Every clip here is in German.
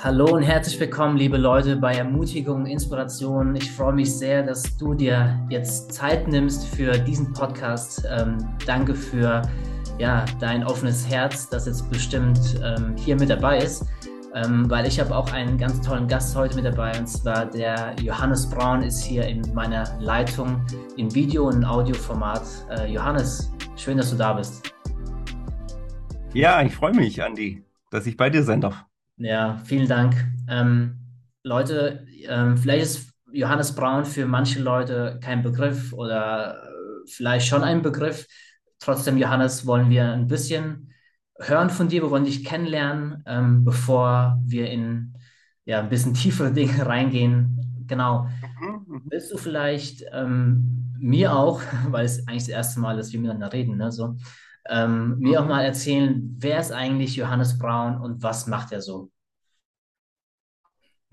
Hallo und herzlich willkommen, liebe Leute, bei Ermutigung, Inspiration. Ich freue mich sehr, dass du dir jetzt Zeit nimmst für diesen Podcast. Ähm, danke für ja, dein offenes Herz, das jetzt bestimmt ähm, hier mit dabei ist, ähm, weil ich habe auch einen ganz tollen Gast heute mit dabei und zwar der Johannes Braun ist hier in meiner Leitung in Video- und Audioformat. Äh, Johannes, schön, dass du da bist. Ja, ich freue mich, Andi, dass ich bei dir sein darf. Ja, vielen Dank. Ähm, Leute, ähm, vielleicht ist Johannes Braun für manche Leute kein Begriff oder äh, vielleicht schon ein Begriff. Trotzdem, Johannes, wollen wir ein bisschen hören von dir. Wir wollen dich kennenlernen, ähm, bevor wir in ja, ein bisschen tiefere Dinge reingehen. Genau. Mhm, mhm. Willst du vielleicht ähm, mir auch, weil es eigentlich das erste Mal ist, dass wir miteinander reden, ne, so, ähm, mir auch mhm. mal erzählen, wer ist eigentlich Johannes Braun und was macht er so?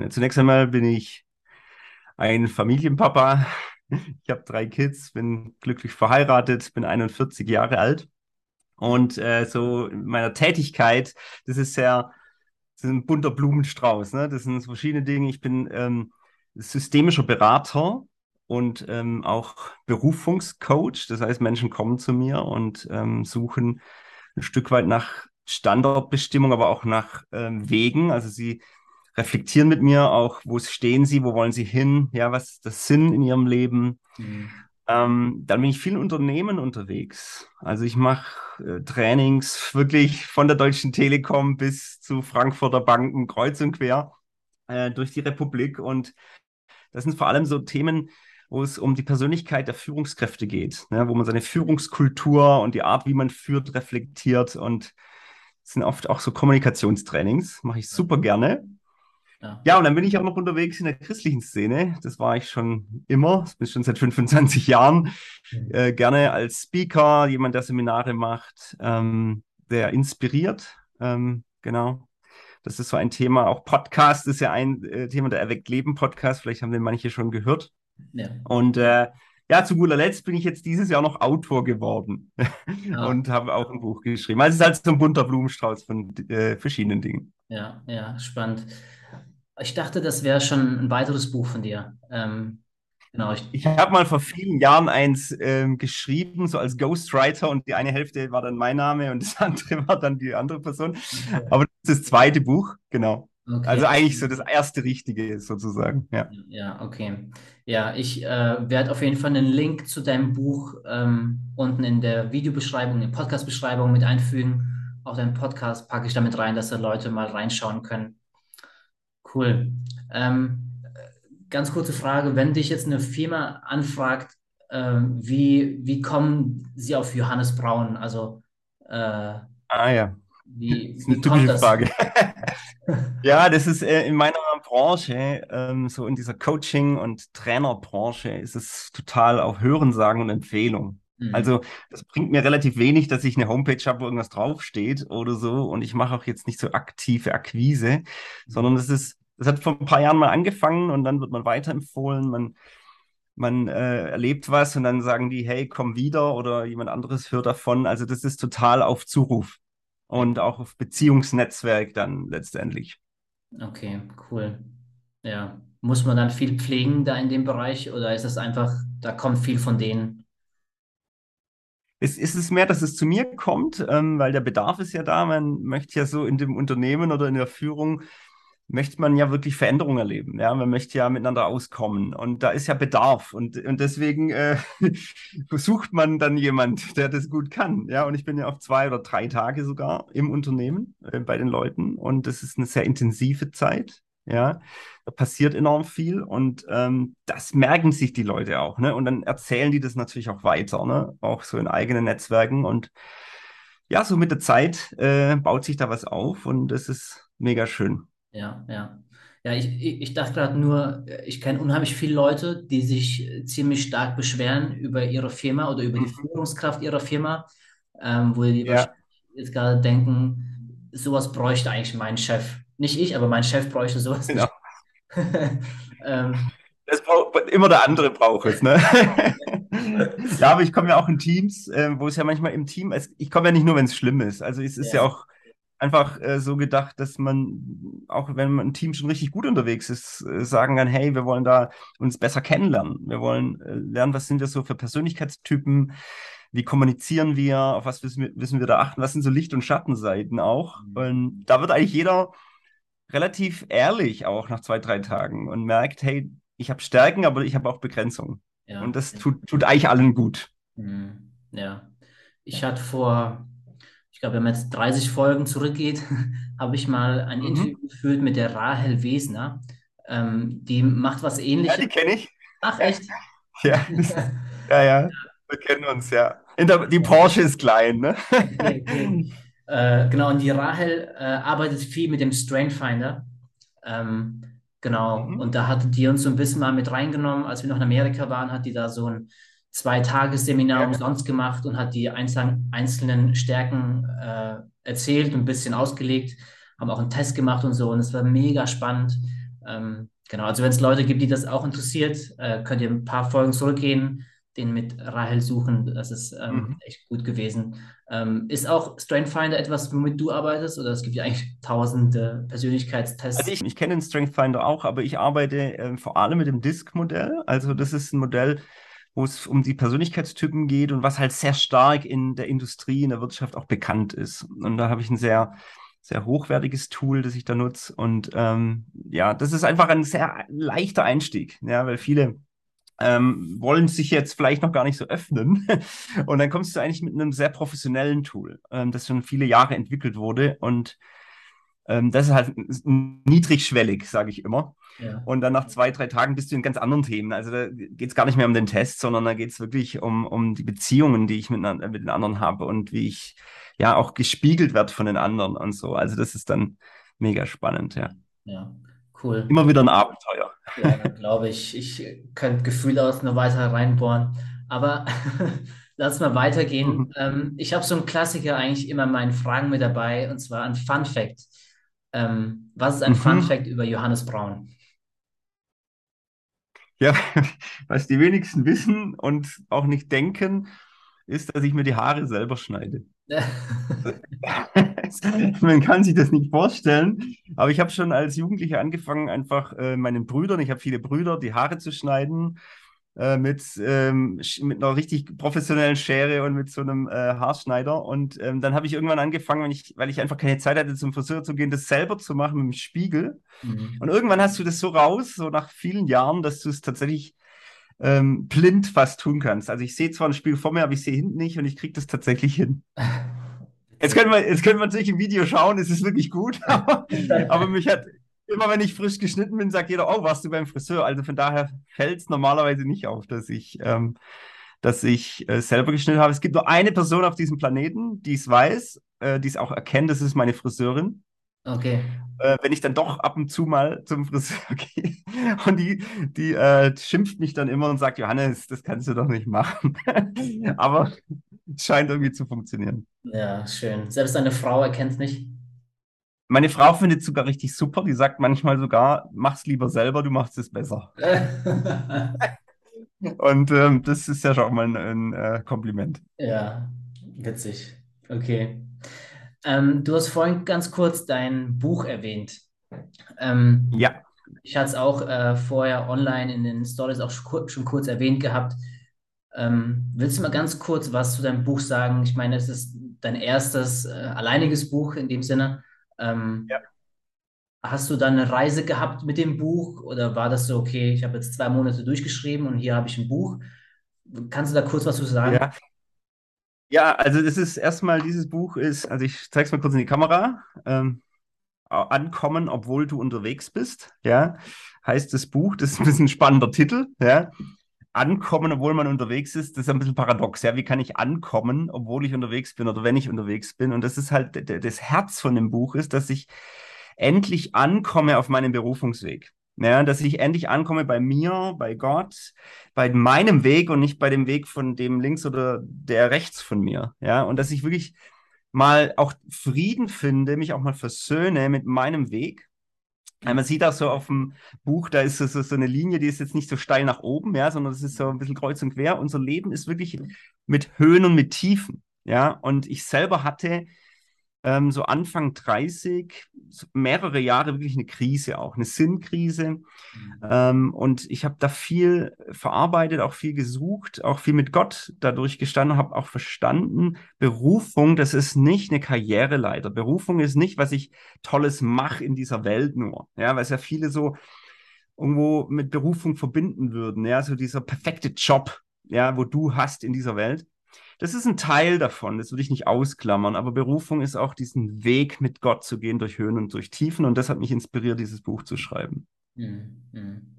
Zunächst einmal bin ich ein Familienpapa. Ich habe drei Kids, bin glücklich verheiratet, bin 41 Jahre alt. Und äh, so in meiner Tätigkeit, das ist sehr, das ist ein bunter Blumenstrauß. Ne? Das sind verschiedene Dinge. Ich bin ähm, systemischer Berater und ähm, auch Berufungscoach. Das heißt, Menschen kommen zu mir und ähm, suchen ein Stück weit nach Standortbestimmung, aber auch nach ähm, Wegen. Also sie reflektieren mit mir auch, wo stehen sie, wo wollen sie hin, ja, was ist das Sinn in ihrem Leben. Mhm. Ähm, dann bin ich viel Unternehmen unterwegs. Also ich mache äh, Trainings wirklich von der Deutschen Telekom bis zu Frankfurter Banken kreuz und quer äh, durch die Republik. Und das sind vor allem so Themen, wo es um die Persönlichkeit der Führungskräfte geht, ne? wo man seine Führungskultur und die Art, wie man führt, reflektiert. Und es sind oft auch so Kommunikationstrainings, mache ich super gerne. Ja. ja, und dann bin ich auch noch unterwegs in der christlichen Szene. Das war ich schon immer, das bin ich schon seit 25 Jahren. Äh, gerne als Speaker, jemand, der Seminare macht, ähm, der inspiriert. Ähm, genau. Das ist so ein Thema. Auch Podcast ist ja ein äh, Thema, der Erweckt Leben Podcast. Vielleicht haben den manche schon gehört. Ja. Und äh, ja, zu guter Letzt bin ich jetzt dieses Jahr noch Autor geworden ja. und habe auch ein Buch geschrieben. Also es ist halt so ein bunter Blumenstrauß von äh, verschiedenen Dingen. Ja, ja, spannend. Ich dachte, das wäre schon ein weiteres Buch von dir. Ähm, Genau, ich, ich habe mal vor vielen Jahren eins ähm, geschrieben, so als Ghostwriter und die eine Hälfte war dann mein Name und das andere war dann die andere Person. Aber das ist das zweite Buch, genau. Okay. Also eigentlich so das erste Richtige sozusagen. Ja, ja okay. Ja, ich äh, werde auf jeden Fall einen Link zu deinem Buch ähm, unten in der Videobeschreibung, in der Podcast-Beschreibung mit einfügen. Auch deinen Podcast packe ich damit rein, dass da Leute mal reinschauen können. Cool. Ähm, ganz kurze Frage, wenn dich jetzt eine Firma anfragt, äh, wie, wie kommen sie auf Johannes Braun? Also äh, ah ja, wie, das ist eine typische Frage. ja, das ist äh, in meiner Branche, ähm, so in dieser Coaching- und Trainerbranche, ist es total auf Hörensagen und Empfehlung. Mhm. Also das bringt mir relativ wenig, dass ich eine Homepage habe, wo irgendwas draufsteht oder so. Und ich mache auch jetzt nicht so aktive Akquise, mhm. sondern das ist das hat vor ein paar Jahren mal angefangen und dann wird man weiterempfohlen. Man, man äh, erlebt was und dann sagen die, hey, komm wieder oder jemand anderes hört davon. Also das ist total auf Zuruf und auch auf Beziehungsnetzwerk dann letztendlich. Okay, cool. Ja. Muss man dann viel pflegen da in dem Bereich oder ist es einfach, da kommt viel von denen? Es ist es mehr, dass es zu mir kommt, ähm, weil der Bedarf ist ja da. Man möchte ja so in dem Unternehmen oder in der Führung möchte man ja wirklich Veränderungen erleben. Ja, man möchte ja miteinander auskommen und da ist ja Bedarf und, und deswegen äh, sucht man dann jemand, der das gut kann. Ja, und ich bin ja auf zwei oder drei Tage sogar im Unternehmen äh, bei den Leuten und das ist eine sehr intensive Zeit. Ja, da passiert enorm viel und ähm, das merken sich die Leute auch. Ne? Und dann erzählen die das natürlich auch weiter, ne? auch so in eigenen Netzwerken und ja, so mit der Zeit äh, baut sich da was auf und das ist mega schön. Ja, ja. Ja, ich, ich dachte gerade nur, ich kenne unheimlich viele Leute, die sich ziemlich stark beschweren über ihre Firma oder über die mhm. Führungskraft ihrer Firma, ähm, wo die ja. jetzt gerade denken, sowas bräuchte eigentlich mein Chef. Nicht ich, aber mein Chef bräuchte sowas. Genau. ähm, das braucht, immer der andere braucht es, ne? ja, aber ich komme ja auch in Teams, äh, wo es ja manchmal im Team, es, ich komme ja nicht nur, wenn es schlimm ist. Also es ist ja, ja auch einfach äh, so gedacht, dass man, auch wenn man ein Team schon richtig gut unterwegs ist, äh, sagen kann, hey, wir wollen da uns besser kennenlernen. Wir wollen äh, lernen, was sind wir so für Persönlichkeitstypen, wie kommunizieren wir, auf was wissen wir, wissen wir da achten, was sind so Licht- und Schattenseiten auch. Mhm. Und da wird eigentlich jeder relativ ehrlich auch nach zwei, drei Tagen und merkt, hey, ich habe Stärken, aber ich habe auch Begrenzungen. Ja. Und das tut, tut eigentlich allen gut. Mhm. Ja. Ich hatte vor ich glaube, wenn man jetzt 30 Folgen zurückgeht, habe ich mal ein mhm. Interview geführt mit der Rahel Wesner. Ähm, die macht was ähnliches. Ja, die kenne ich. Ach, echt? ja, ja, ja, wir kennen uns, ja. Der, die Porsche ist klein, ne? okay, okay. Äh, genau, und die Rahel äh, arbeitet viel mit dem Strainfinder. Ähm, genau, mhm. und da hatte die uns so ein bisschen mal mit reingenommen, als wir noch in Amerika waren, hat die da so ein zwei Tagesseminar ja. umsonst gemacht und hat die einzelnen Stärken äh, erzählt und ein bisschen ausgelegt, haben auch einen Test gemacht und so und es war mega spannend. Ähm, genau, also wenn es Leute gibt, die das auch interessiert, äh, könnt ihr ein paar Folgen zurückgehen, den mit Rahel suchen. Das ist ähm, mhm. echt gut gewesen. Ähm, ist auch Strengthfinder etwas, womit du arbeitest oder es gibt ja eigentlich tausende Persönlichkeitstests? Also ich, ich kenne den Strengthfinder auch, aber ich arbeite äh, vor allem mit dem Disk-Modell. Also das ist ein Modell, wo es um die Persönlichkeitstypen geht und was halt sehr stark in der Industrie, in der Wirtschaft auch bekannt ist. Und da habe ich ein sehr, sehr hochwertiges Tool, das ich da nutze. Und ähm, ja, das ist einfach ein sehr leichter Einstieg, ja, weil viele ähm, wollen sich jetzt vielleicht noch gar nicht so öffnen. und dann kommst du eigentlich mit einem sehr professionellen Tool, ähm, das schon viele Jahre entwickelt wurde. Und ähm, das ist halt niedrigschwellig, sage ich immer. Ja. Und dann nach zwei, drei Tagen bist du in ganz anderen Themen. Also da geht es gar nicht mehr um den Test, sondern da geht es wirklich um, um die Beziehungen, die ich mit, mit den anderen habe und wie ich ja auch gespiegelt werde von den anderen und so. Also das ist dann mega spannend, ja. Ja, cool. Immer wieder ein Abenteuer. Ja, glaube ich. Ich könnte Gefühle aus nur weiter reinbohren. Aber lass mal weitergehen. Mhm. Ähm, ich habe so einen Klassiker eigentlich immer in meinen Fragen mit dabei, und zwar ein Fun Fact. Ähm, was ist ein mhm. Fun Fact über Johannes Braun? Ja, was die wenigsten wissen und auch nicht denken, ist, dass ich mir die Haare selber schneide. Man kann sich das nicht vorstellen, aber ich habe schon als Jugendlicher angefangen, einfach äh, meinen Brüdern, ich habe viele Brüder, die Haare zu schneiden äh, mit, ähm, mit einer richtig professionellen Schere und mit so einem äh, Haarschneider. Und ähm, dann habe ich irgendwann angefangen, wenn ich, weil ich einfach keine Zeit hatte, zum Friseur zu gehen, das selber zu machen mit dem Spiegel. Mhm. Und irgendwann hast du das so raus, so nach vielen Jahren, dass du es tatsächlich ähm, blind fast tun kannst. Also ich sehe zwar ein Spiegel vor mir, aber ich sehe hinten nicht und ich kriege das tatsächlich hin. Jetzt können, wir, jetzt können wir natürlich im Video schauen, es ist wirklich gut, aber, aber mich hat, immer wenn ich frisch geschnitten bin, sagt jeder, oh, warst du beim Friseur? Also von daher fällt es normalerweise nicht auf, dass ich, ähm, dass ich äh, selber geschnitten habe. Es gibt nur eine Person auf diesem Planeten, die es weiß, äh, die es auch erkennt, das ist meine Friseurin. Okay. Äh, wenn ich dann doch ab und zu mal zum Friseur gehe und die, die äh, schimpft mich dann immer und sagt, Johannes, das kannst du doch nicht machen. Aber es scheint irgendwie zu funktionieren. Ja, schön. Selbst deine Frau erkennt es nicht. Meine Frau findet es sogar richtig super. Die sagt manchmal sogar, mach's lieber selber, du machst es besser. Und ähm, das ist ja schon mal ein, ein äh, Kompliment. Ja, witzig. Okay. Ähm, du hast vorhin ganz kurz dein Buch erwähnt. Ähm, ja. Ich hatte es auch äh, vorher online in den Stories auch schon kurz erwähnt gehabt. Ähm, willst du mal ganz kurz was zu deinem Buch sagen? Ich meine, es ist dein erstes äh, alleiniges Buch in dem Sinne. Ähm, ja. Hast du dann eine Reise gehabt mit dem Buch oder war das so, okay, ich habe jetzt zwei Monate durchgeschrieben und hier habe ich ein Buch? Kannst du da kurz was zu sagen? Ja. Ja, also das ist erstmal, dieses Buch ist, also ich zeige es mal kurz in die Kamera. Ähm, Ankommen, obwohl du unterwegs bist, ja, heißt das Buch. Das ist ein bisschen spannender Titel, ja ankommen, obwohl man unterwegs ist, das ist ein bisschen paradox. Ja, wie kann ich ankommen, obwohl ich unterwegs bin oder wenn ich unterwegs bin? Und das ist halt das Herz von dem Buch ist, dass ich endlich ankomme auf meinem Berufungsweg. Ja, dass ich endlich ankomme bei mir, bei Gott, bei meinem Weg und nicht bei dem Weg von dem links oder der rechts von mir. Ja, und dass ich wirklich mal auch Frieden finde, mich auch mal versöhne mit meinem Weg man sieht auch so auf dem Buch, da ist so, so, eine Linie, die ist jetzt nicht so steil nach oben, ja, sondern es ist so ein bisschen kreuz und quer. Unser Leben ist wirklich mit Höhen und mit Tiefen, ja. Und ich selber hatte ähm, so Anfang 30, mehrere Jahre wirklich eine Krise auch, eine Sinnkrise. Mhm. Ähm, und ich habe da viel verarbeitet, auch viel gesucht, auch viel mit Gott dadurch gestanden, habe auch verstanden, Berufung, das ist nicht eine Karriereleiter. Berufung ist nicht, was ich Tolles mache in dieser Welt nur. Ja, weil es ja viele so irgendwo mit Berufung verbinden würden. Ja, so dieser perfekte Job, ja, wo du hast in dieser Welt das ist ein Teil davon, das würde ich nicht ausklammern, aber Berufung ist auch diesen Weg mit Gott zu gehen durch Höhen und durch Tiefen und das hat mich inspiriert, dieses Buch zu schreiben. Mhm.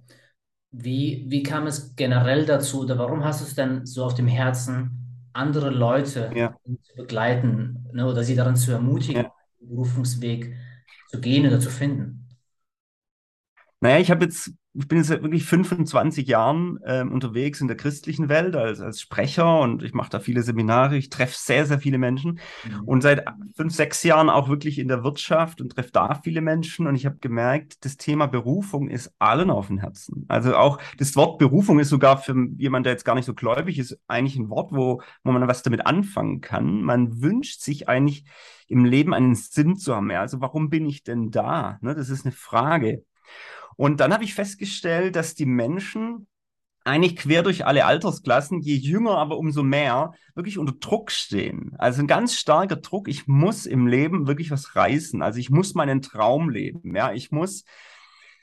Wie, wie kam es generell dazu oder warum hast du es denn so auf dem Herzen, andere Leute ja. zu begleiten ne, oder sie daran zu ermutigen, ja. den Berufungsweg zu gehen oder zu finden? Naja, ich habe jetzt ich bin jetzt seit wirklich 25 Jahren ähm, unterwegs in der christlichen Welt als, als Sprecher und ich mache da viele Seminare. Ich treffe sehr, sehr viele Menschen mhm. und seit fünf, sechs Jahren auch wirklich in der Wirtschaft und treffe da viele Menschen. Und ich habe gemerkt, das Thema Berufung ist allen auf dem Herzen. Also auch das Wort Berufung ist sogar für jemanden, der jetzt gar nicht so gläubig ist, eigentlich ein Wort, wo, wo man was damit anfangen kann. Man wünscht sich eigentlich im Leben einen Sinn zu haben. Ja, also warum bin ich denn da? Ne, das ist eine Frage. Und dann habe ich festgestellt, dass die Menschen eigentlich quer durch alle Altersklassen, je jünger aber umso mehr, wirklich unter Druck stehen. Also ein ganz starker Druck. Ich muss im Leben wirklich was reißen. Also ich muss meinen Traum leben. Ja, ich muss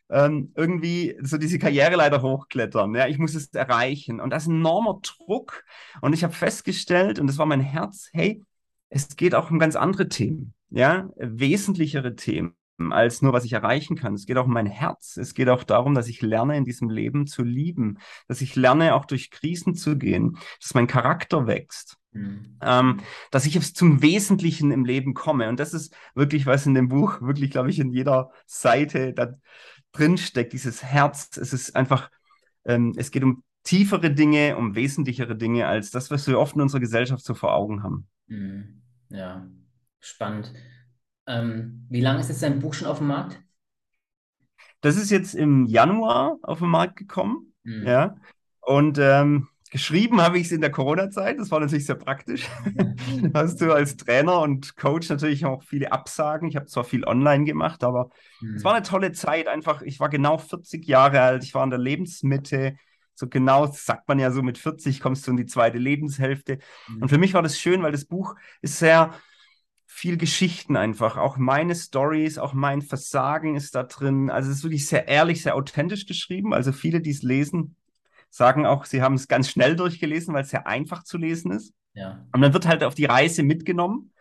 ähm, irgendwie so diese Karriereleiter hochklettern. Ja, ich muss es erreichen. Und das ist ein enormer Druck. Und ich habe festgestellt, und das war mein Herz, hey, es geht auch um ganz andere Themen. Ja, wesentlichere Themen als nur, was ich erreichen kann. Es geht auch um mein Herz. Es geht auch darum, dass ich lerne, in diesem Leben zu lieben, dass ich lerne, auch durch Krisen zu gehen, dass mein Charakter wächst. Mhm. Ähm, dass ich jetzt zum Wesentlichen im Leben komme. Und das ist wirklich, was in dem Buch wirklich, glaube ich, in jeder Seite da drin steckt, dieses Herz. Es ist einfach, ähm, es geht um tiefere Dinge, um wesentlichere Dinge als das, was wir oft in unserer Gesellschaft so vor Augen haben. Mhm. Ja, spannend. Ähm, wie lange ist jetzt dein Buch schon auf dem Markt? Das ist jetzt im Januar auf den Markt gekommen. Mhm. Ja. Und ähm, geschrieben habe ich es in der Corona-Zeit. Das war natürlich sehr praktisch. Hast du als Trainer und Coach natürlich auch viele Absagen. Ich habe zwar viel online gemacht, aber mhm. es war eine tolle Zeit. Einfach, ich war genau 40 Jahre alt. Ich war in der Lebensmitte. So genau sagt man ja so, mit 40 kommst du in die zweite Lebenshälfte. Mhm. Und für mich war das schön, weil das Buch ist sehr viel Geschichten einfach. Auch meine Stories, auch mein Versagen ist da drin. Also es ist wirklich sehr ehrlich, sehr authentisch geschrieben. Also viele, die es lesen, sagen auch, sie haben es ganz schnell durchgelesen, weil es sehr einfach zu lesen ist. Ja. Und dann wird halt auf die Reise mitgenommen.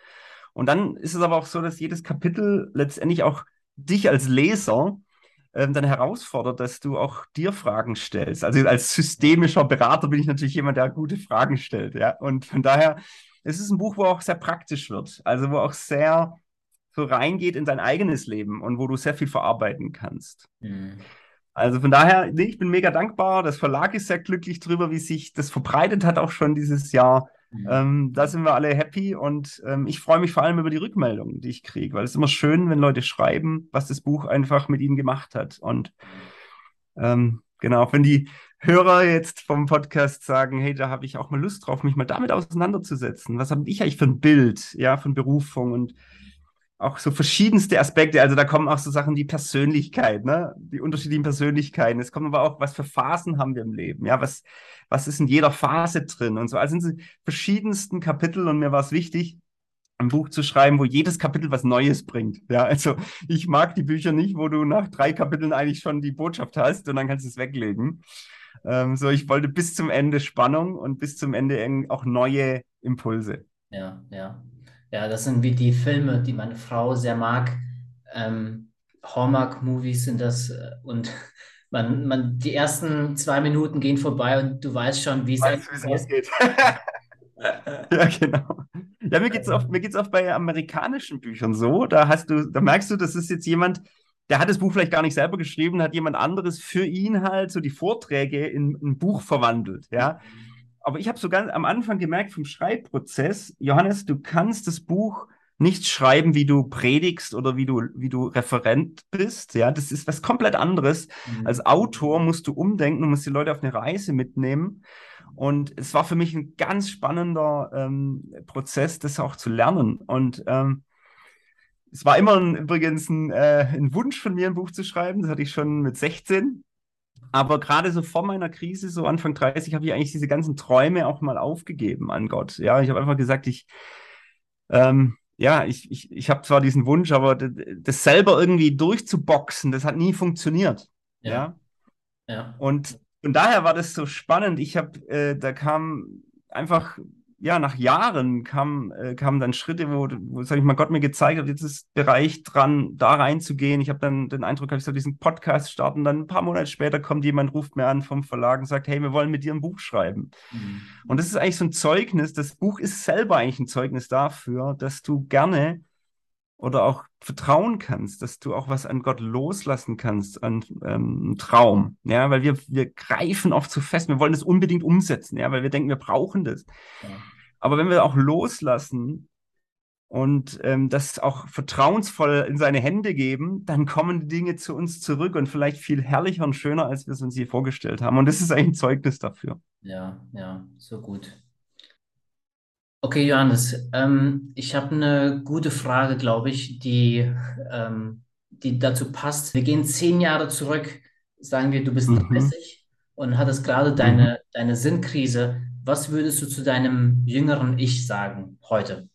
Und dann ist es aber auch so, dass jedes Kapitel letztendlich auch dich als Leser ähm, dann herausfordert, dass du auch dir Fragen stellst. Also als systemischer Berater bin ich natürlich jemand, der gute Fragen stellt. Ja? Und von daher es ist ein Buch, wo auch sehr praktisch wird. Also wo auch sehr so reingeht in dein eigenes Leben und wo du sehr viel verarbeiten kannst. Mhm. Also von daher, nee, ich bin mega dankbar. Das Verlag ist sehr glücklich drüber, wie sich das verbreitet hat, auch schon dieses Jahr. Mhm. Ähm, da sind wir alle happy und ähm, ich freue mich vor allem über die Rückmeldungen, die ich kriege, weil es ist immer schön, wenn Leute schreiben, was das Buch einfach mit ihnen gemacht hat. Und ähm, genau, wenn die Hörer jetzt vom Podcast sagen, hey, da habe ich auch mal Lust drauf, mich mal damit auseinanderzusetzen. Was habe ich eigentlich für ein Bild, ja, von Berufung und auch so verschiedenste Aspekte. Also da kommen auch so Sachen wie Persönlichkeit, ne? Die unterschiedlichen Persönlichkeiten. Es kommen aber auch, was für Phasen haben wir im Leben? Ja, was, was ist in jeder Phase drin und so. Also sind sie verschiedensten Kapitel und mir war es wichtig, ein Buch zu schreiben, wo jedes Kapitel was Neues bringt. Ja, also ich mag die Bücher nicht, wo du nach drei Kapiteln eigentlich schon die Botschaft hast und dann kannst du es weglegen. Ähm, so, ich wollte bis zum Ende Spannung und bis zum Ende auch neue Impulse. Ja, ja. Ja, das sind wie die Filme, die meine Frau sehr mag. Ähm, Hallmark-Movies sind das äh, und man, man, die ersten zwei Minuten gehen vorbei und du weißt schon, wie es ausgeht. ja, genau. Ja, mir geht es oft, oft bei amerikanischen Büchern so. Da hast du, da merkst du, das ist jetzt jemand, der hat das Buch vielleicht gar nicht selber geschrieben, hat jemand anderes für ihn halt so die Vorträge in ein Buch verwandelt, ja. Aber ich habe so ganz am Anfang gemerkt vom Schreibprozess, Johannes, du kannst das Buch nicht schreiben, wie du predigst oder wie du, wie du Referent bist. Ja, das ist was komplett anderes. Mhm. Als Autor musst du umdenken, und musst die Leute auf eine Reise mitnehmen. Und es war für mich ein ganz spannender ähm, Prozess, das auch zu lernen. Und ähm, es war immer ein, übrigens ein, äh, ein Wunsch von mir, ein Buch zu schreiben. Das hatte ich schon mit 16. Aber gerade so vor meiner Krise, so Anfang 30, habe ich eigentlich diese ganzen Träume auch mal aufgegeben an Gott. Ja, ich habe einfach gesagt, ich, ähm, ja, ich, ich, ich habe zwar diesen Wunsch, aber das selber irgendwie durchzuboxen, das hat nie funktioniert. Ja. ja. ja. Und von daher war das so spannend. Ich habe, äh, da kam einfach ja, nach Jahren kam, äh, kamen dann Schritte, wo, wo, sag ich mal, Gott mir gezeigt hat, jetzt ist Bereich dran, da reinzugehen. Ich habe dann den Eindruck, ich soll diesen Podcast starten. Dann ein paar Monate später kommt jemand, ruft mir an vom Verlag und sagt, hey, wir wollen mit dir ein Buch schreiben. Mhm. Und das ist eigentlich so ein Zeugnis. Das Buch ist selber eigentlich ein Zeugnis dafür, dass du gerne oder auch vertrauen kannst, dass du auch was an Gott loslassen kannst, an ähm, Traum. Ja, weil wir, wir greifen oft zu fest, wir wollen das unbedingt umsetzen, ja, weil wir denken, wir brauchen das. Ja. Aber wenn wir auch loslassen und ähm, das auch vertrauensvoll in seine Hände geben, dann kommen die Dinge zu uns zurück und vielleicht viel herrlicher und schöner, als wir es uns je vorgestellt haben. Und das ist eigentlich ein Zeugnis dafür. Ja, ja, so gut. Okay, Johannes, ähm, ich habe eine gute Frage, glaube ich, die, ähm, die dazu passt. Wir gehen zehn Jahre zurück, sagen wir, du bist mhm. 30 und hattest gerade deine, mhm. deine Sinnkrise. Was würdest du zu deinem jüngeren Ich sagen heute?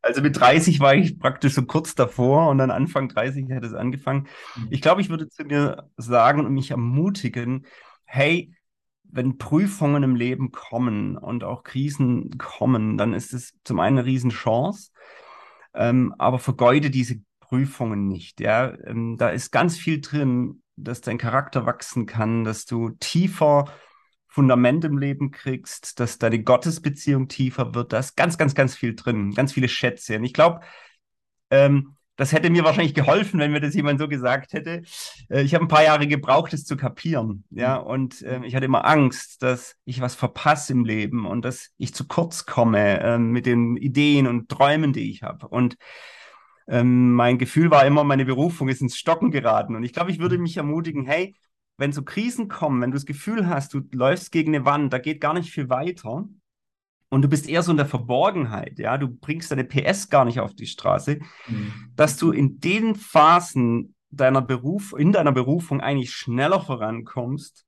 Also mit 30 war ich praktisch so kurz davor und dann Anfang 30 hat es angefangen. Mhm. Ich glaube, ich würde zu mir sagen und mich ermutigen, hey, wenn Prüfungen im Leben kommen und auch Krisen kommen, dann ist es zum einen eine Riesenchance, ähm, aber vergeude diese Prüfungen nicht. Ja? Ähm, da ist ganz viel drin, dass dein Charakter wachsen kann, dass du tiefer Fundament im Leben kriegst, dass deine Gottesbeziehung tiefer wird. Da ist ganz, ganz, ganz viel drin, ganz viele Schätze. Und ich glaube, ähm, das hätte mir wahrscheinlich geholfen, wenn mir das jemand so gesagt hätte. Äh, ich habe ein paar Jahre gebraucht, es zu kapieren. Ja, mhm. und äh, ich hatte immer Angst, dass ich was verpasse im Leben und dass ich zu kurz komme äh, mit den Ideen und Träumen, die ich habe. Und ähm, mein Gefühl war immer, meine Berufung ist ins Stocken geraten. Und ich glaube, ich würde mhm. mich ermutigen, hey, wenn so Krisen kommen, wenn du das Gefühl hast, du läufst gegen eine Wand, da geht gar nicht viel weiter und du bist eher so in der Verborgenheit, ja, du bringst deine PS gar nicht auf die Straße, mhm. dass du in den Phasen deiner Beruf, in deiner Berufung eigentlich schneller vorankommst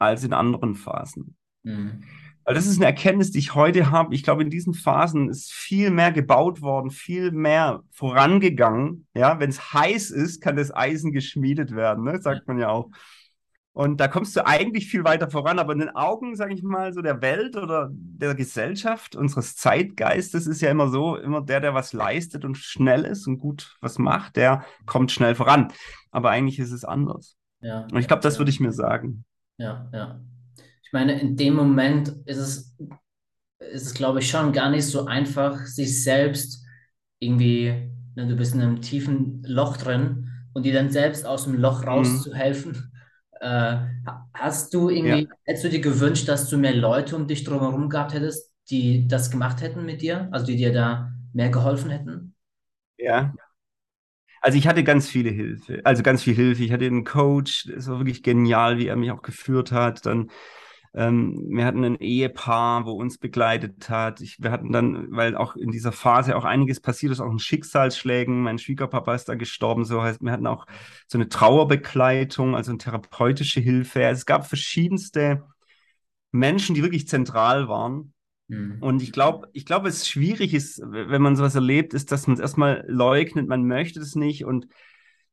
als in anderen Phasen. Mhm. Weil das ist eine Erkenntnis, die ich heute habe. Ich glaube, in diesen Phasen ist viel mehr gebaut worden, viel mehr vorangegangen. Ja, wenn es heiß ist, kann das Eisen geschmiedet werden, ne? sagt man ja auch. Und da kommst du eigentlich viel weiter voran, aber in den Augen, sage ich mal, so der Welt oder der Gesellschaft, unseres Zeitgeistes ist ja immer so, immer der, der was leistet und schnell ist und gut was macht, der kommt schnell voran. Aber eigentlich ist es anders. Ja, und ich glaube, das ja. würde ich mir sagen. Ja, ja. Ich meine, in dem Moment ist es, ist es, glaube ich, schon gar nicht so einfach, sich selbst irgendwie, ne, du bist in einem tiefen Loch drin und dir dann selbst aus dem Loch mhm. rauszuhelfen. Mhm äh, hast du irgendwie, ja. hättest du dir gewünscht, dass du mehr Leute um dich drumherum gehabt hättest, die das gemacht hätten mit dir, also die dir da mehr geholfen hätten? Ja. Also ich hatte ganz viele Hilfe, also ganz viel Hilfe. Ich hatte einen Coach, das war wirklich genial, wie er mich auch geführt hat. Dann ähm, wir hatten ein Ehepaar, wo uns begleitet hat. Ich, wir hatten dann, weil auch in dieser Phase auch einiges passiert ist, auch ein Schicksalsschlägen. Mein Schwiegerpapa ist da gestorben, so heißt, wir hatten auch so eine Trauerbegleitung, also eine therapeutische Hilfe. Also es gab verschiedenste Menschen, die wirklich zentral waren. Mhm. Und ich glaube, ich glaube, es schwierig ist, wenn man sowas erlebt, ist, dass man es erstmal leugnet, man möchte es nicht und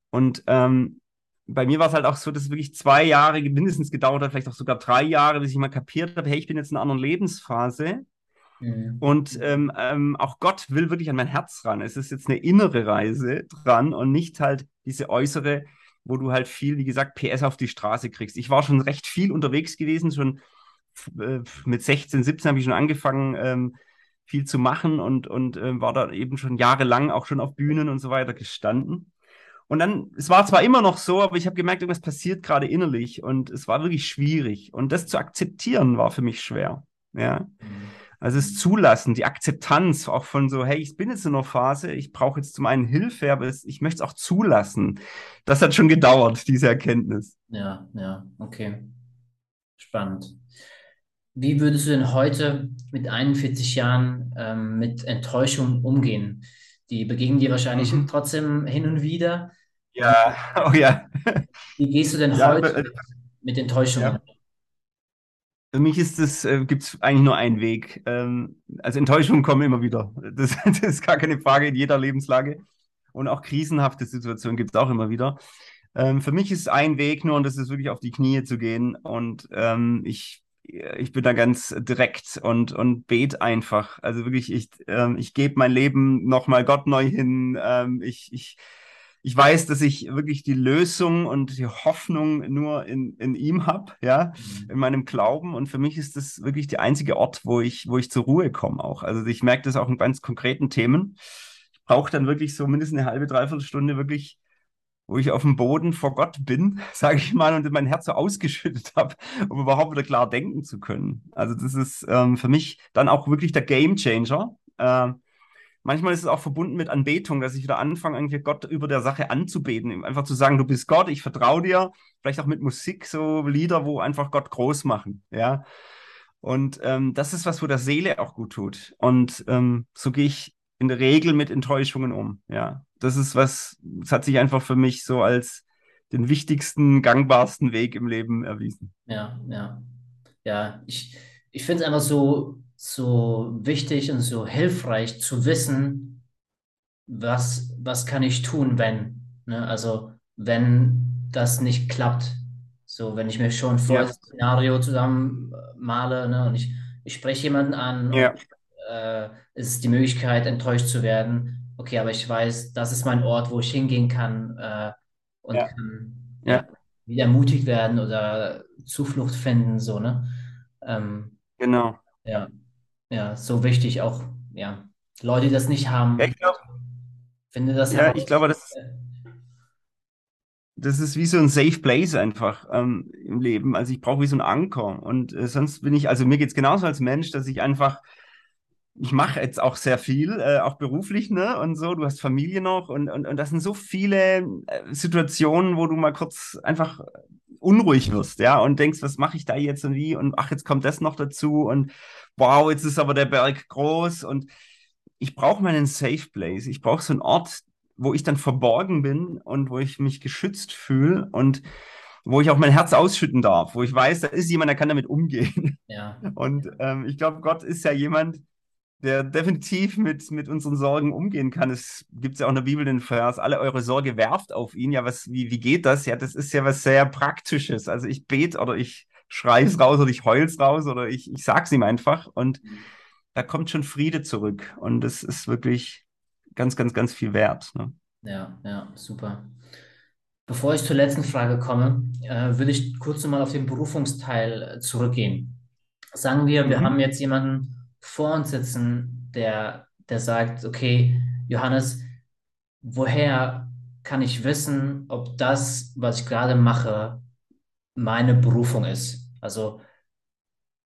und ähm, bei mir war es halt auch so, dass es wirklich zwei Jahre mindestens gedauert hat, vielleicht auch sogar drei Jahre, bis ich mal kapiert habe, hey, ich bin jetzt in einer anderen Lebensphase. Mhm. Und ähm, ähm, auch Gott will wirklich an mein Herz ran. Es ist jetzt eine innere Reise dran und nicht halt diese äußere, wo du halt viel, wie gesagt, PS auf die Straße kriegst. Ich war schon recht viel unterwegs gewesen, schon äh, mit 16, 17 habe ich schon angefangen, ähm, viel zu machen und, und äh, war da eben schon jahrelang auch schon auf Bühnen und so weiter gestanden. Und dann, es war zwar immer noch so, aber ich habe gemerkt, irgendwas passiert gerade innerlich und es war wirklich schwierig. Und das zu akzeptieren war für mich schwer. Ja. Mhm. Also es Zulassen, die Akzeptanz auch von so, hey, ich bin jetzt in einer Phase, ich brauche jetzt zum einen Hilfe, aber ich möchte es auch zulassen. Das hat schon gedauert, diese Erkenntnis. Ja, ja, okay. Spannend. Wie würdest du denn heute mit 41 Jahren ähm, mit Enttäuschung umgehen? Die begegnen dir wahrscheinlich mhm. trotzdem hin und wieder. Ja, oh ja. Wie gehst du denn ja, heute aber, äh, mit Enttäuschungen? Ja. Für mich ist es, äh, gibt es eigentlich nur einen Weg. Ähm, also Enttäuschungen kommen immer wieder. Das, das, ist gar keine Frage in jeder Lebenslage. Und auch krisenhafte Situationen gibt es auch immer wieder. Ähm, für mich ist ein Weg nur, und das ist wirklich auf die Knie zu gehen. Und ähm, ich, ich bin da ganz direkt und, und bete einfach. Also wirklich, ich, ähm, ich gebe mein Leben nochmal Gott neu hin. Ähm, ich, ich, ich weiß, dass ich wirklich die Lösung und die Hoffnung nur in, in ihm habe, ja, mhm. in meinem Glauben. Und für mich ist das wirklich der einzige Ort, wo ich, wo ich zur Ruhe komme auch. Also ich merke das auch in ganz konkreten Themen. Ich brauche dann wirklich so mindestens eine halbe, dreiviertel Stunde wirklich wo ich auf dem Boden vor Gott bin, sage ich mal, und mein Herz so ausgeschüttet habe, um überhaupt wieder klar denken zu können. Also das ist ähm, für mich dann auch wirklich der Game Changer. Äh, manchmal ist es auch verbunden mit Anbetung, dass ich wieder anfange, eigentlich Gott über der Sache anzubeten. Einfach zu sagen, du bist Gott, ich vertraue dir. Vielleicht auch mit Musik, so Lieder, wo einfach Gott groß machen. Ja. Und ähm, das ist was, wo der Seele auch gut tut. Und ähm, so gehe ich in der Regel mit Enttäuschungen um. Ja, das ist was, das hat sich einfach für mich so als den wichtigsten, gangbarsten Weg im Leben erwiesen. Ja, ja. Ja, ich, ich finde es einfach so, so wichtig und so hilfreich zu wissen, was, was kann ich tun, wenn. Ne? Also, wenn das nicht klappt. So, wenn ich mir schon vor ja. das Szenario zusammen male ne, und ich, ich spreche jemanden an ja. und äh, ist es die Möglichkeit, enttäuscht zu werden. Okay, aber ich weiß, das ist mein Ort, wo ich hingehen kann äh, und ja. kann ja. wieder ermutigt werden oder Zuflucht finden, so, ne? Ähm, genau. Ja, ja, so wichtig auch, ja. Leute, die das nicht haben, ja, ich glaub, finde das ja, ich glaube, das, das ist wie so ein Safe Place einfach ähm, im Leben. Also ich brauche wie so einen Anker. Und äh, sonst bin ich, also mir geht es genauso als Mensch, dass ich einfach ich mache jetzt auch sehr viel, äh, auch beruflich, ne? Und so, du hast Familie noch und, und, und das sind so viele äh, Situationen, wo du mal kurz einfach unruhig wirst, ja, und denkst, was mache ich da jetzt und wie? Und ach, jetzt kommt das noch dazu und wow, jetzt ist aber der Berg groß und ich brauche meinen Safe Place. Ich brauche so einen Ort, wo ich dann verborgen bin und wo ich mich geschützt fühle und wo ich auch mein Herz ausschütten darf, wo ich weiß, da ist jemand, der kann damit umgehen. Ja. Und ähm, ich glaube, Gott ist ja jemand, der definitiv mit, mit unseren Sorgen umgehen kann. Es gibt ja auch in der Bibel den Vers, alle eure Sorge werft auf ihn. Ja, was, wie, wie geht das? Ja, das ist ja was sehr Praktisches. Also ich bete oder ich schreie es raus oder ich heule es raus oder ich, ich sag's ihm einfach und da kommt schon Friede zurück. Und das ist wirklich ganz, ganz, ganz viel wert. Ne? Ja, ja, super. Bevor ich zur letzten Frage komme, äh, würde ich kurz nochmal auf den Berufungsteil zurückgehen. Sagen wir, wir mhm. haben jetzt jemanden, vor uns sitzen, der, der sagt, okay, Johannes, woher kann ich wissen, ob das, was ich gerade mache, meine Berufung ist? Also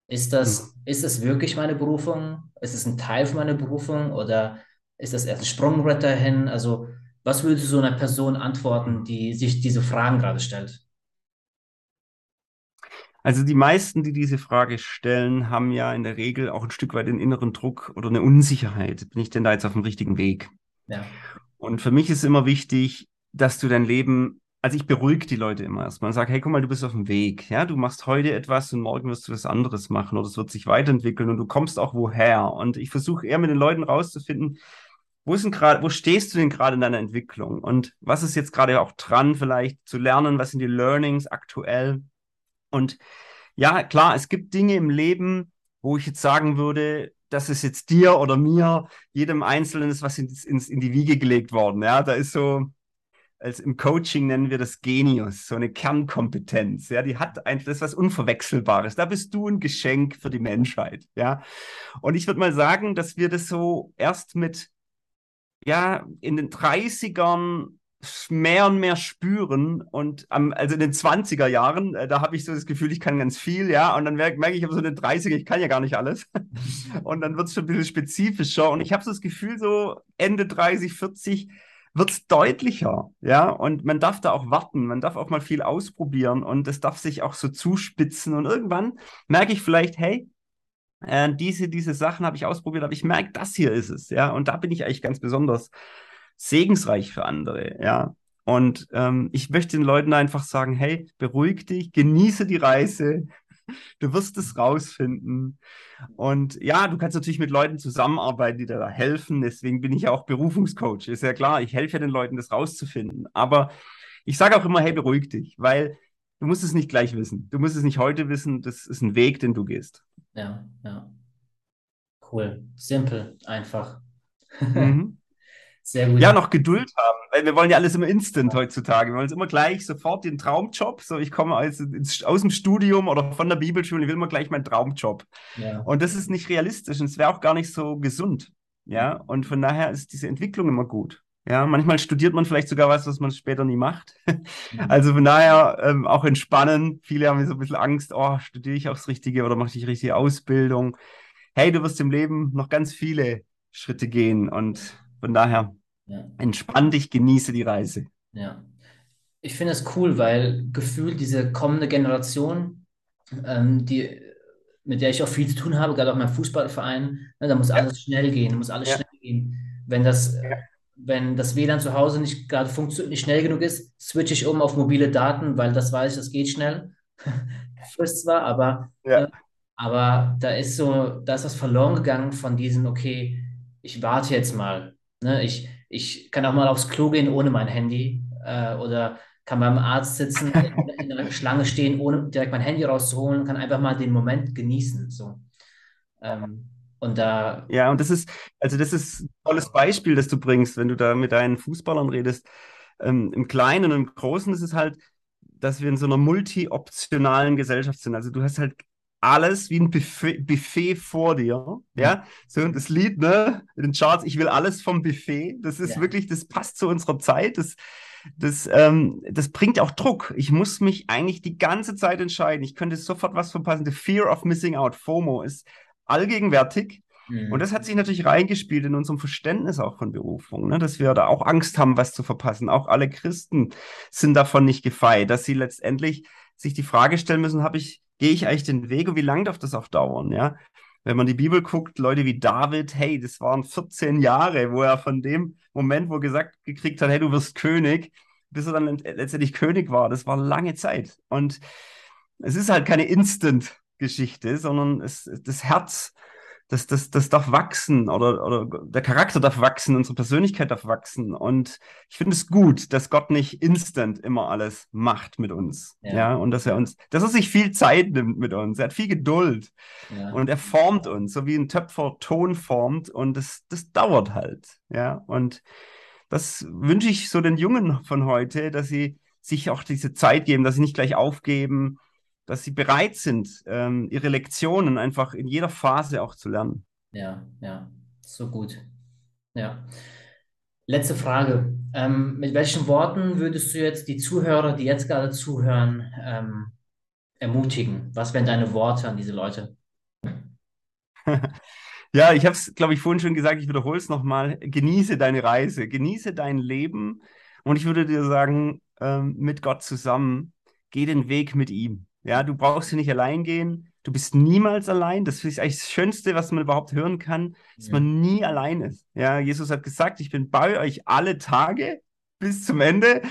ist das, hm. ist das wirklich meine Berufung? Ist es ein Teil von meiner Berufung oder ist das erst ein Sprungbrett dahin? Also was würdest du so einer Person antworten, die sich diese Fragen gerade stellt? Also die meisten, die diese Frage stellen, haben ja in der Regel auch ein Stück weit den inneren Druck oder eine Unsicherheit. Bin ich denn da jetzt auf dem richtigen Weg? Ja. Und für mich ist immer wichtig, dass du dein Leben, also ich beruhige die Leute immer erstmal und sage, hey, guck mal, du bist auf dem Weg. Ja, du machst heute etwas und morgen wirst du was anderes machen oder es wird sich weiterentwickeln und du kommst auch woher. Und ich versuche eher mit den Leuten rauszufinden, wo ist denn gerade, wo stehst du denn gerade in deiner Entwicklung? Und was ist jetzt gerade auch dran, vielleicht zu lernen? Was sind die Learnings aktuell? Und ja, klar, es gibt Dinge im Leben, wo ich jetzt sagen würde, das ist jetzt dir oder mir, jedem Einzelnen ist was ins, ins, in die Wiege gelegt worden. Ja, da ist so, als im Coaching nennen wir das Genius, so eine Kernkompetenz. Ja, die hat einfach das was Unverwechselbares. Da bist du ein Geschenk für die Menschheit. Ja, und ich würde mal sagen, dass wir das so erst mit, ja, in den 30ern mehr und mehr spüren und am, also in den 20er Jahren, äh, da habe ich so das Gefühl, ich kann ganz viel, ja, und dann merke merk ich aber so in den 30er, ich kann ja gar nicht alles und dann wird es schon ein bisschen spezifischer und ich habe so das Gefühl, so Ende 30, 40 wird es deutlicher, ja, und man darf da auch warten, man darf auch mal viel ausprobieren und es darf sich auch so zuspitzen und irgendwann merke ich vielleicht, hey, Äh, diese, diese Sachen habe ich ausprobiert, aber ich merke, das hier ist es, ja. Und da bin ich eigentlich ganz besonders segensreich für andere, ja. Und ähm, ich möchte den Leuten einfach sagen, hey, beruhig dich, genieße die Reise, du wirst es rausfinden. Und ja, du kannst natürlich mit Leuten zusammenarbeiten, die dir da helfen. Deswegen bin ich ja auch Berufungscoach. Ist ja klar, ich helfe ja den Leuten, das rauszufinden. Aber ich sage auch immer, hey, beruhig dich, weil du musst es nicht gleich wissen. Du musst es nicht heute wissen. Das ist ein Weg, den du gehst. Ja, ja. Cool. Simpel, einfach. Mhm. Sehr gut. Ja, noch Geduld haben, weil wir wollen ja alles immer instant heutzutage. Wir wollen es immer gleich sofort den Traumjob. So, ich komme aus, aus dem Studium oder von der Bibelschule, ich will immer gleich meinen Traumjob. Ja. Und das ist nicht realistisch und es wäre auch gar nicht so gesund. Ja, und von daher ist diese Entwicklung immer gut. Ja, manchmal studiert man vielleicht sogar was, was man später nie macht. Also von daher ähm, auch entspannen. Viele haben so ein bisschen Angst, oh, studiere ich auch das Richtige oder mache ich die richtige Ausbildung? Hey, du wirst im Leben noch ganz viele Schritte gehen und von daher ja. entspann dich, genieße die Reise. Ja. Ich finde es cool, weil gefühlt diese kommende Generation, ähm, die, mit der ich auch viel zu tun habe, gerade auch mein Fußballverein, ne, da muss ja. alles schnell gehen, muss alles ja. schnell gehen. Wenn das, wenn das WLAN zu Hause nicht gerade funktioniert, nicht schnell genug ist, switche ich um auf mobile Daten, weil das weiß ich, das geht schnell. Frisst zwar, aber, äh, aber da ist so, da ist was verloren gegangen von diesem, okay, ich warte jetzt mal. Ne? Ich, ich kann auch mal aufs Klo gehen ohne mein Handy äh, oder kann beim Arzt sitzen, in der Schlange stehen, ohne direkt mein Handy rauszuholen, kann einfach mal den Moment genießen. So. Ähm, und da. Ja, und das ist, also das ist ein tolles Beispiel, das du bringst, wenn du da mit deinen Fußballern redest. Ähm, Im Kleinen und im Großen ist es halt, dass wir in so einer multi-optionalen Gesellschaft sind. Also du hast halt alles wie ein Buffet, Buffet vor dir. Ja, so und das Lied, ne, in den Charts, ich will alles vom Buffet. Das ist ja. wirklich, das passt zu unserer Zeit. Das, das, ähm, das bringt auch Druck. Ich muss mich eigentlich die ganze Zeit entscheiden. Ich könnte sofort was verpassen. The Fear of Missing Out, FOMO, ist allgegenwärtig. Mhm. Und das hat sich natürlich reingespielt in unserem Verständnis auch von Berufung, ne? dass wir da auch Angst haben, was zu verpassen. Auch alle Christen sind davon nicht gefeit, dass sie letztendlich sich die Frage stellen müssen, habe ich gehe ich eigentlich den Weg und wie lange darf das auch dauern, ja? Wenn man die Bibel guckt, Leute wie David, hey, das waren 14 Jahre, wo er von dem Moment, wo er gesagt gekriegt hat, hey, du wirst König, bis er dann letztendlich König war, das war lange Zeit. Und es ist halt keine Instant-Geschichte, sondern es, das Herz das, das, das darf wachsen oder, oder der Charakter darf wachsen, unsere Persönlichkeit darf wachsen. Und ich finde es gut, dass Gott nicht instant immer alles macht mit uns. Ja. ja. und dass er uns, dass er sich viel Zeit nimmt mit uns. Er hat viel Geduld. Ja. Und er formt uns, so wie ein Töpfer Ton formt. Und das, das dauert halt. Ja, und das wünsche ich so den Jungen von heute, dass sie sich auch diese Zeit geben, dass sie nicht gleich aufgeben, dass sie bereit sind, ähm, ihre Lektionen einfach in jeder Phase auch zu lernen. Ja, ja, so gut. Ja. Letzte Frage. Ähm, mit welchen Worten würdest du jetzt die Zuhörer, die jetzt gerade zuhören, ähm, ermutigen? Was wären deine Worte an diese Leute? ja, ich habe es, glaube ich, vorhin schon gesagt, ich wiederhole es nochmal. Genieße deine Reise, genieße dein Leben und ich würde dir sagen, ähm, mit Gott zusammen, geh den Weg mit ihm. Ja, du brauchst hier nicht allein gehen. Du bist niemals allein. Das ist eigentlich das Schönste, was man überhaupt hören kann, dass ja. man nie allein ist. Ja, Jesus hat gesagt, ich bin bei euch alle Tage bis zum Ende.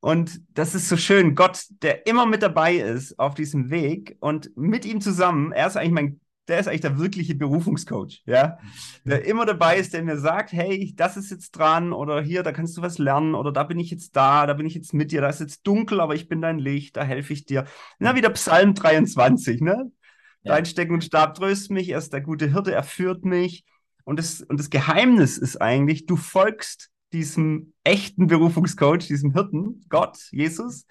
Und das ist so schön. Gott, der immer mit dabei ist auf diesem Weg und mit ihm zusammen, er ist eigentlich mein der ist eigentlich der wirkliche Berufungscoach, ja. Der immer dabei ist, der mir sagt, hey, das ist jetzt dran oder hier, da kannst du was lernen oder da bin ich jetzt da, da bin ich jetzt mit dir, da ist jetzt dunkel, aber ich bin dein Licht, da helfe ich dir. Na, wieder Psalm 23, ne? Ja. Dein Stecken und Stab tröst mich, er ist der gute Hirte, er führt mich. Und das, und das Geheimnis ist eigentlich, du folgst diesem echten Berufungscoach, diesem Hirten, Gott, Jesus,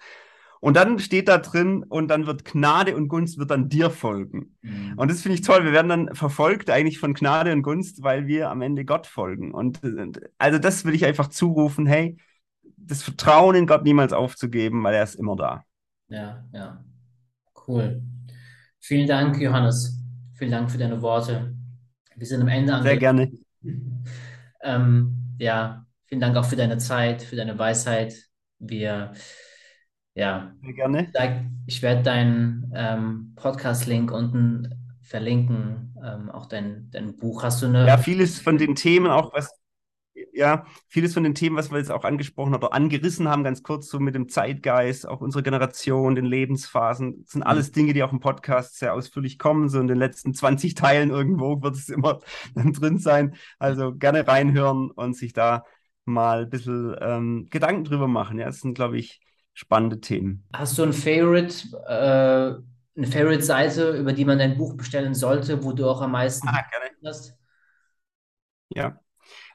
und dann steht da drin und dann wird Gnade und Gunst wird dann dir folgen. Mhm. Und das finde ich toll. Wir werden dann verfolgt eigentlich von Gnade und Gunst, weil wir am Ende Gott folgen. Und also das will ich einfach zurufen. Hey, das Vertrauen in Gott niemals aufzugeben, weil er ist immer da. Ja, ja. Cool. Vielen Dank, Johannes. Vielen Dank für deine Worte. Wir sind am Ende Sehr gerne. ähm, ja, vielen Dank auch für deine Zeit, für deine Weisheit. Wir ja. Sehr gerne. Ich werde deinen ähm, Podcast-Link unten verlinken, ähm, auch dein, dein Buch. Hast du eine. Ja, vieles von den Themen, auch was, ja, vieles von den Themen, was wir jetzt auch angesprochen oder angerissen haben, ganz kurz so mit dem Zeitgeist, auch unsere Generation, den Lebensphasen, sind alles mhm. Dinge, die auch im Podcast sehr ausführlich kommen. So in den letzten 20 Teilen irgendwo wird es immer dann drin sein. Also gerne reinhören und sich da mal ein bisschen ähm, Gedanken drüber machen. Ja, das sind, glaube ich, spannende Themen. Hast du ein Favorite, äh, eine Favorite-Seite, über die man dein Buch bestellen sollte, wo du auch am meisten ah, gerne. hast? Ja,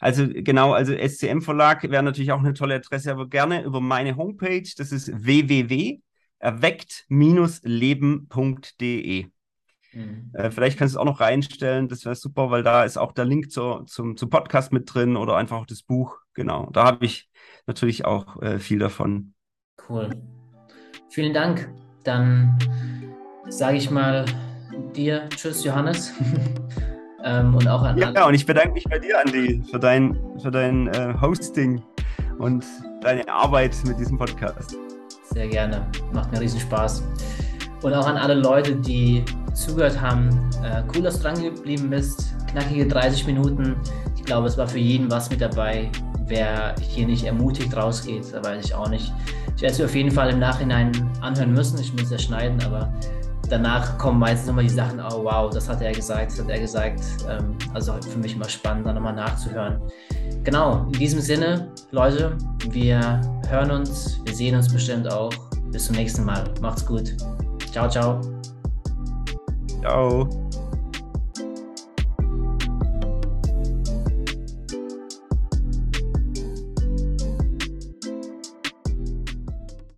also genau, also SCM Verlag wäre natürlich auch eine tolle Adresse, aber gerne über meine Homepage, das ist www.erweckt-leben.de. Mhm. Äh, vielleicht kannst du es auch noch reinstellen, das wäre super, weil da ist auch der Link zur, zum, zum Podcast mit drin oder einfach auch das Buch. Genau, da habe ich natürlich auch äh, viel davon. Cool. Vielen Dank. Dann sage ich mal dir Tschüss, Johannes. ähm, und auch an Ja, alle. und ich bedanke mich bei dir, Andi, für dein, für dein äh, Hosting und deine Arbeit mit diesem Podcast. Sehr gerne. Macht mir riesen Spaß. Und auch an alle Leute, die zugehört haben. Äh, cool, dass du dran geblieben bist. Knackige 30 Minuten. Ich glaube, es war für jeden was mit dabei. Wer hier nicht ermutigt rausgeht, da weiß ich auch nicht. Werde es auf jeden Fall im Nachhinein anhören müssen. Ich muss ja schneiden, aber danach kommen meistens immer die Sachen, oh wow, das hat er gesagt, das hat er gesagt. Ähm, also für mich immer spannend, da nochmal nachzuhören. Genau, in diesem Sinne, Leute, wir hören uns, wir sehen uns bestimmt auch. Bis zum nächsten Mal. Macht's gut. Ciao, ciao. Ciao.